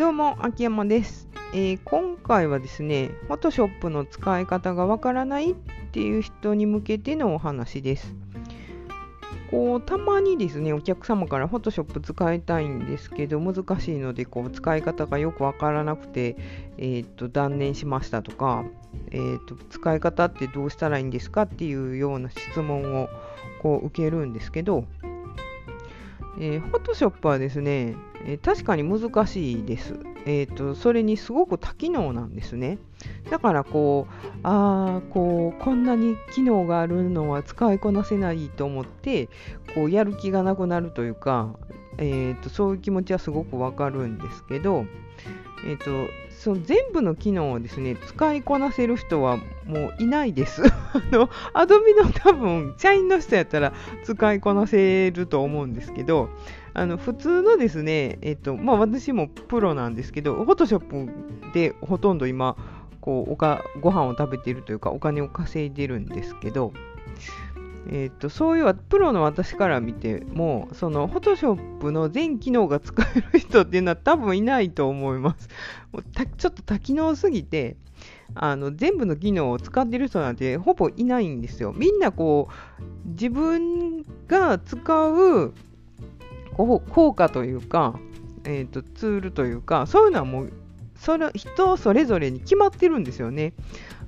どうも、秋山です、えー今回はですね、Photoshop の使い方がわからないっていう人に向けてのお話です。こうたまにですね、お客様から Photoshop 使いたいんですけど、難しいのでこう使い方がよくわからなくて、えーと断念しましたとか、えーと、使い方ってどうしたらいいんですかっていうような質問をこう受けるんですけど、えー、Photoshop はですね、え確かに難しいです。えーと。それにすごく多機能なんですね。だからこう、ああ、こう、こんなに機能があるのは使いこなせないと思って、こう、やる気がなくなるというか、えーと、そういう気持ちはすごくわかるんですけど、えーと、その全部の機能をですね、使いこなせる人はもういないです。あの、アドビの多分、社員の人やったら使いこなせると思うんですけど、あの普通のですね、えっとまあ、私もプロなんですけど、フォトショップでほとんど今、こうおかご飯を食べているというか、お金を稼いでるんですけど、えっとそういうプロの私から見ても、そのフォトショップの全機能が使える人っていうのは多分いないと思います。もうたちょっと多機能すぎて、あの全部の機能を使ってる人なんてほぼいないんですよ。みんなこう自分が使う効果というか、えーと、ツールというか、そういうのはもうそれ人それぞれに決まってるんですよね。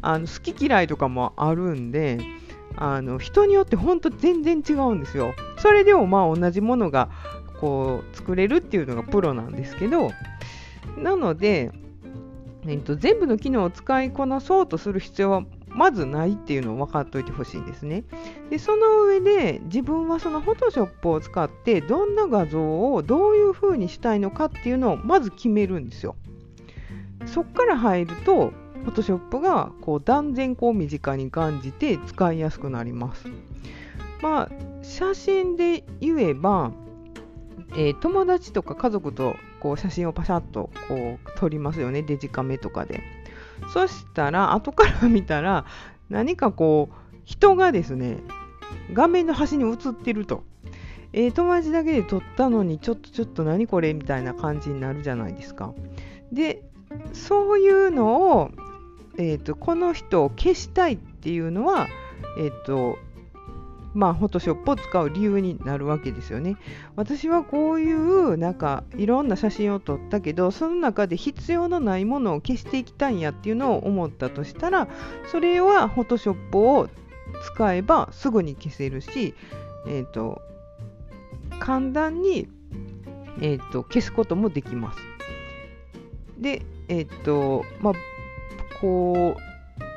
あの好き嫌いとかもあるんで、あの人によって本当全然違うんですよ。それでもまあ同じものがこう作れるっていうのがプロなんですけど、なので、えーと、全部の機能を使いこなそうとする必要はまずないっていうのを分かっておいてほしいんですね。で、その上で自分はその Photoshop を使ってどんな画像をどういう風にしたいのかっていうのをまず決めるんですよ。そこから入ると Photoshop がこう断然こう身近に感じて使いやすくなります。まあ、写真で言えば、えー友達とか家族とこう写真をパシャッとこう撮りますよね、デジカメとかで。そしたら、後から見たら、何かこう、人がですね、画面の端に映ってると。えー友達だけで撮ったのに、ちょっとちょっと何これ？みたいな感じになるじゃないですか。で、そういうのを、えーと、この人を消したいっていうのは、えっ、と、まあ、フォトショップを使う理由になるわけですよね。私はこういうなんかいろんな写真を撮ったけどその中で必要のないものを消していきたいんやっていうのを思ったとしたらそれはフォトショップを使えばすぐに消せるし、えー、と簡単に、えー、と消すこともできます。で、えっ、とまあこう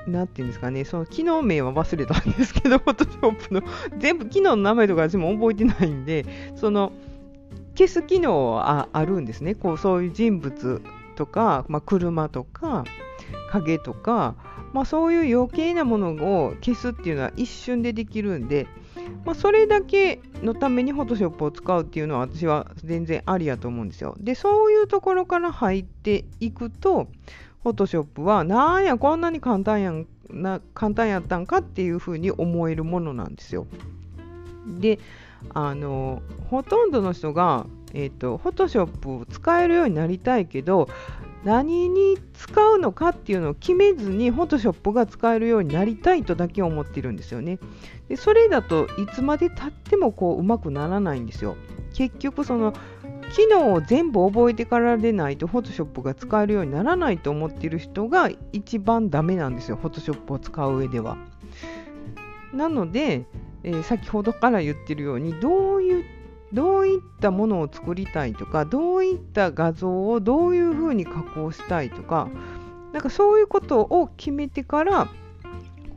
なんていうんですかね、その機能名は忘れたんですけど、フォトショップの全部機能の名前とか私も覚えてないんで、その消す機能はあるんですね。こうそういう人物とか、まあ、車とか影とか、まあ、そういう余計なものを消すっていうのは一瞬でできるんで、まあ、それだけのために Photoshop を使うっていうのは私は全然ありやと思うんですよ。で、そういうところから入っていくと、フォトショップはなんやこんなに簡単やんな簡単やったんかっていうふうに思えるものなんですよ。であのほとんどの人が、えーと、フォトショップを使えるようになりたいけど何に使うのかっていうのを決めずにフォトショップが使えるようになりたいとだけ思ってるんですよね。でそれだといつまでたってもこううまくならないんですよ。結局その機能を全部覚えてからでないと Photoshop が使えるようにならないと思っている人が一番ダメなんですよ Photoshop を使う上では。なので、えー先ほどから言ってるようにどういうどういったものを作りたいとかどういった画像をどういうふうに加工したいとかなんかそういうことを決めてから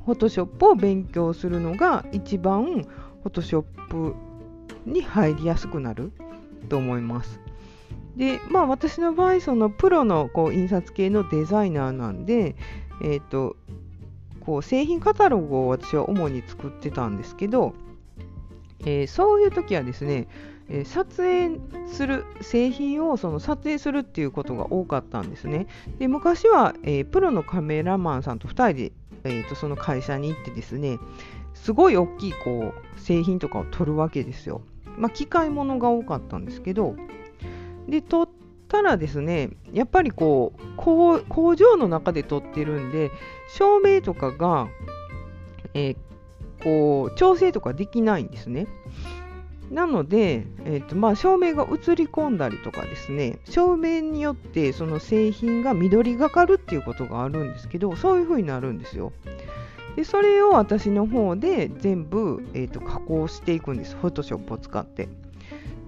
Photoshop を勉強するのが一番 Photoshop に入りやすくなると思います。で、まあ私の場合、そのプロのこう印刷系のデザイナーなんで、えっ、と、こう製品カタログを私は主に作ってたんですけど、えーそういう時はですね、え撮影する製品をその撮影するっていうことが多かったんですね。で昔は、えープロのカメラマンさんと2人で、えーとその会社に行ってですねすごい大きいこう製品とかを撮るわけですよ。まあ、機械物が多かったんですけどで撮っただですね、やっぱりこう工場の中で撮ってるんで、照明とかが、えー、こう調整とかできないんですね。なので、えーとまあ、照明が映り込んだりとかですね、照明によってその製品が緑がかるっていうことがあるんですけど、そういう風になるんですよ。でそれを私の方で全部、えーと、加工していくんです、Photoshop を使って。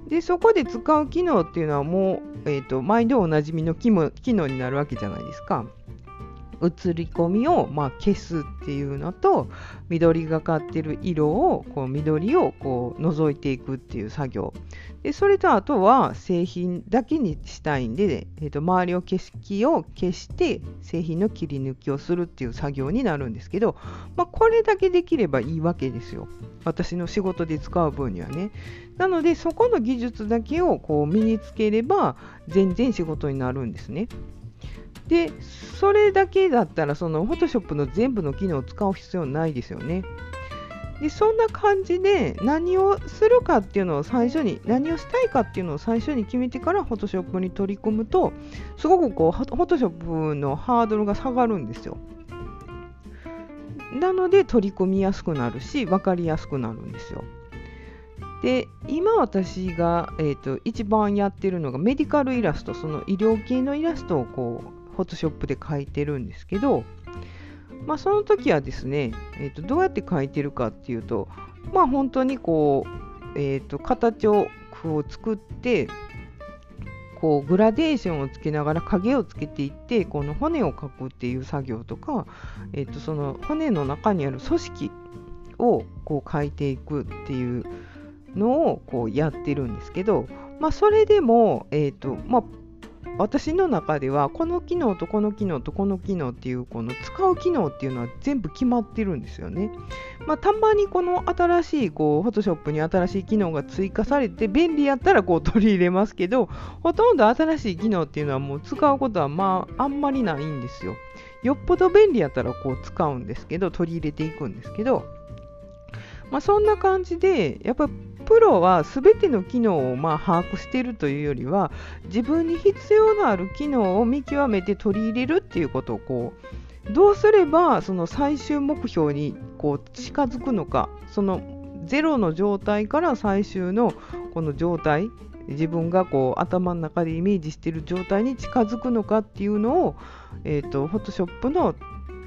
でそこで使う機能っていうのはもう、えーと、毎度おなじみの機能になるわけじゃないですか。映り込みを、まあ、消すっていうのと緑がかってる色をこう緑をこう除いていくっていう作業。でそれとあとは製品だけにしたいんで、えー、と周りを景色を消して製品の切り抜きをするっていう作業になるんですけど、まあ、これだけできればいいわけですよ。私の仕事で使う分にはね。なのでそこの技術だけをこう身につければ全然仕事になるんですね。でそれだけだったらその Photoshop の全部の機能を使う必要ないですよね。でそんな感じで何をするかっていうのを最初に何をしたいかっていうのを最初に決めてから Photoshop に取り組むとすごくこう Photoshop のハードルが下がるんですよ。なので取り組みやすくなるし分かりやすくなるんですよ。で今私が、えーと、と一番やってるのがメディカルイラストその医療系のイラストをこう Photoshop で描いてるんですけどまあ、その時はですね、えーと、どうやって描いてるかっていうと、まあ、本当にこう、えーと、形を作ってこうグラデーションをつけながら影をつけていってこの骨を描くっていう作業とか、えーと、その骨の中にある組織をこう描いていくっていうのをこうやってるんですけど、まあ、それでも、えーとまあ、私の中ではこの機能とこの機能とこの機能っていうこの使う機能っていうのは全部決まってるんですよね。まあ、たまにこの新しいこう Photoshop に新しい機能が追加されて便利やったらこう取り入れますけどほとんど新しい機能っていうのはもう使うことはまああんまりないんですよ。よっぽど便利やったらこう使うんですけど取り入れていくんですけどまあ、そんな感じでやっぱりプロは全ての機能をまあ把握しているというよりは自分に必要のある機能を見極めて取り入れるっていうことをこうどうすればその最終目標にこう近づくのかそのゼロの状態から最終のこの状態自分がこう頭の中でイメージしている状態に近づくのかっていうのを、えーと、と Photoshop の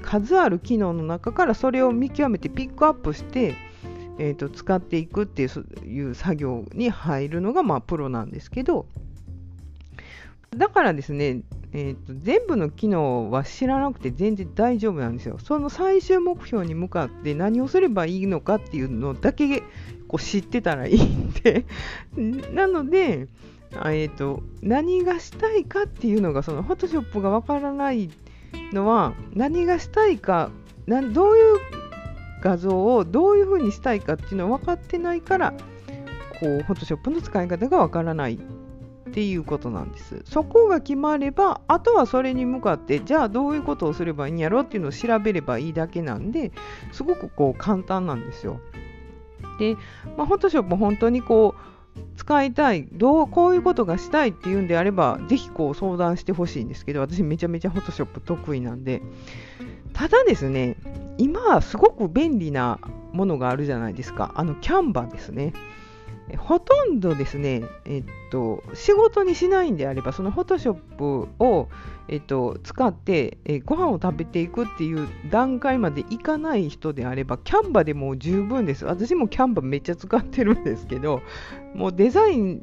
数ある機能の中からそれを見極めてピックアップしてえーと、使っていくっていう作業に入るのが、まあ、プロなんですけどだからですね、えーと、全部の機能は知らなくて全然大丈夫なんですよ。その最終目標に向かって何をすればいいのかっていうのだけこう知ってたらいいんで なので、えーと、何がしたいかっていうのがその Photoshop がわからないのは何がしたいかなどういう画像をどういうふうにしたいかっていうのは分かってないからこう Photoshop の使い方が分からないっていうことなんです。そこが決まればあとはそれに向かってじゃあどういうことをすればいいんやろっていうのを調べればいいだけなんですごくこう簡単なんですよ。で、まあ、Photoshop 本当にこう使いたいどうこういうことがしたいっていうんであればぜひこう相談してほしいんですけど私めちゃめちゃ Photoshop 得意なんでただですね今すごく便利なものがあるじゃないですか。あのキャンバーですね。ほとんどですね、えっと、仕事にしないんであれば、そのフォトショップを、えっと、使って、えご飯を食べていくっていう段階までいかない人であれば、キャンバでも十分です。私もキャンバめっちゃ使ってるんですけど、もうデザイン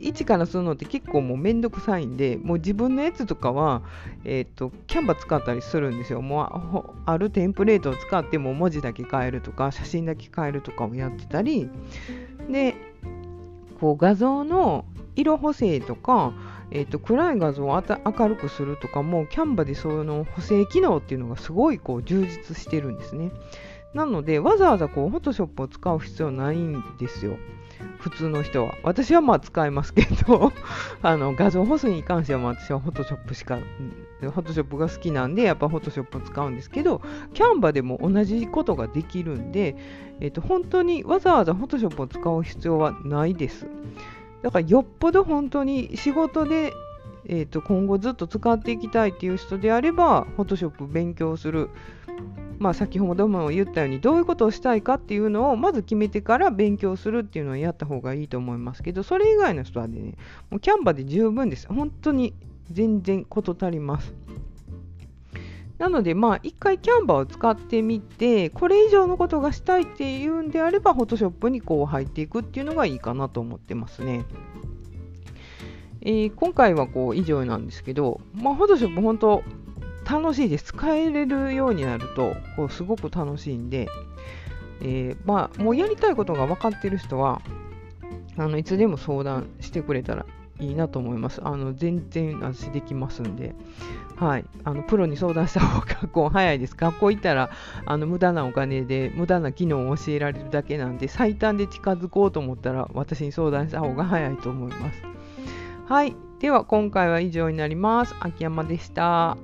一からするのって結構もうめんどくさいんで、もう自分のやつとかは、えっと、キャンバ使ったりするんですよ。もうあるテンプレートを使っても文字だけ変えるとか、写真だけ変えるとかをやってたり、で、こう画像の色補正とか、えーと、暗い画像を明るくするとかもキャンバでその補正機能っていうのがすごいこう充実してるんですね。なのでわざわざこうフォトショップを使う必要ないんですよ。普通の人は。私はまあ使いますけど あの画像補正に関しては私はフォトショップしか、フォトショップが好きなんで、やっぱフォトショップを使うんですけど、キャンバでも同じことができるんで、えっ、と、本当にわざわざフォトショップを使う必要はないです。だからよっぽど本当に仕事でえーと、今後ずっと使っていきたいっていう人であれば Photoshop 勉強する、まあ、先ほども言ったようにどういうことをしたいかっていうのをまず決めてから勉強するっていうのをやった方がいいと思いますけどそれ以外の人はねもうキャンバで十分です本当に全然事足りますなのでまあ一回キャンバーを使ってみてこれ以上のことがしたいっていうんであれば Photoshop にこう入っていくっていうのがいいかなと思ってますね。えー、今回はこう以上なんですけど、まあ、フォトショップ本当楽しいです。使えれるようになると、こうすごく楽しいんで、えー、まあ、もうやりたいことが分かってる人は、あのいつでも相談してくれたらいいなと思います。あの全然私できますんで、はい、あのプロに相談した方がこう早いです。学校行ったらあの無駄なお金で無駄な機能を教えられるだけなんで、最短で近づこうと思ったら私に相談した方が早いと思います。はい。では今回は以上になります。秋山でした。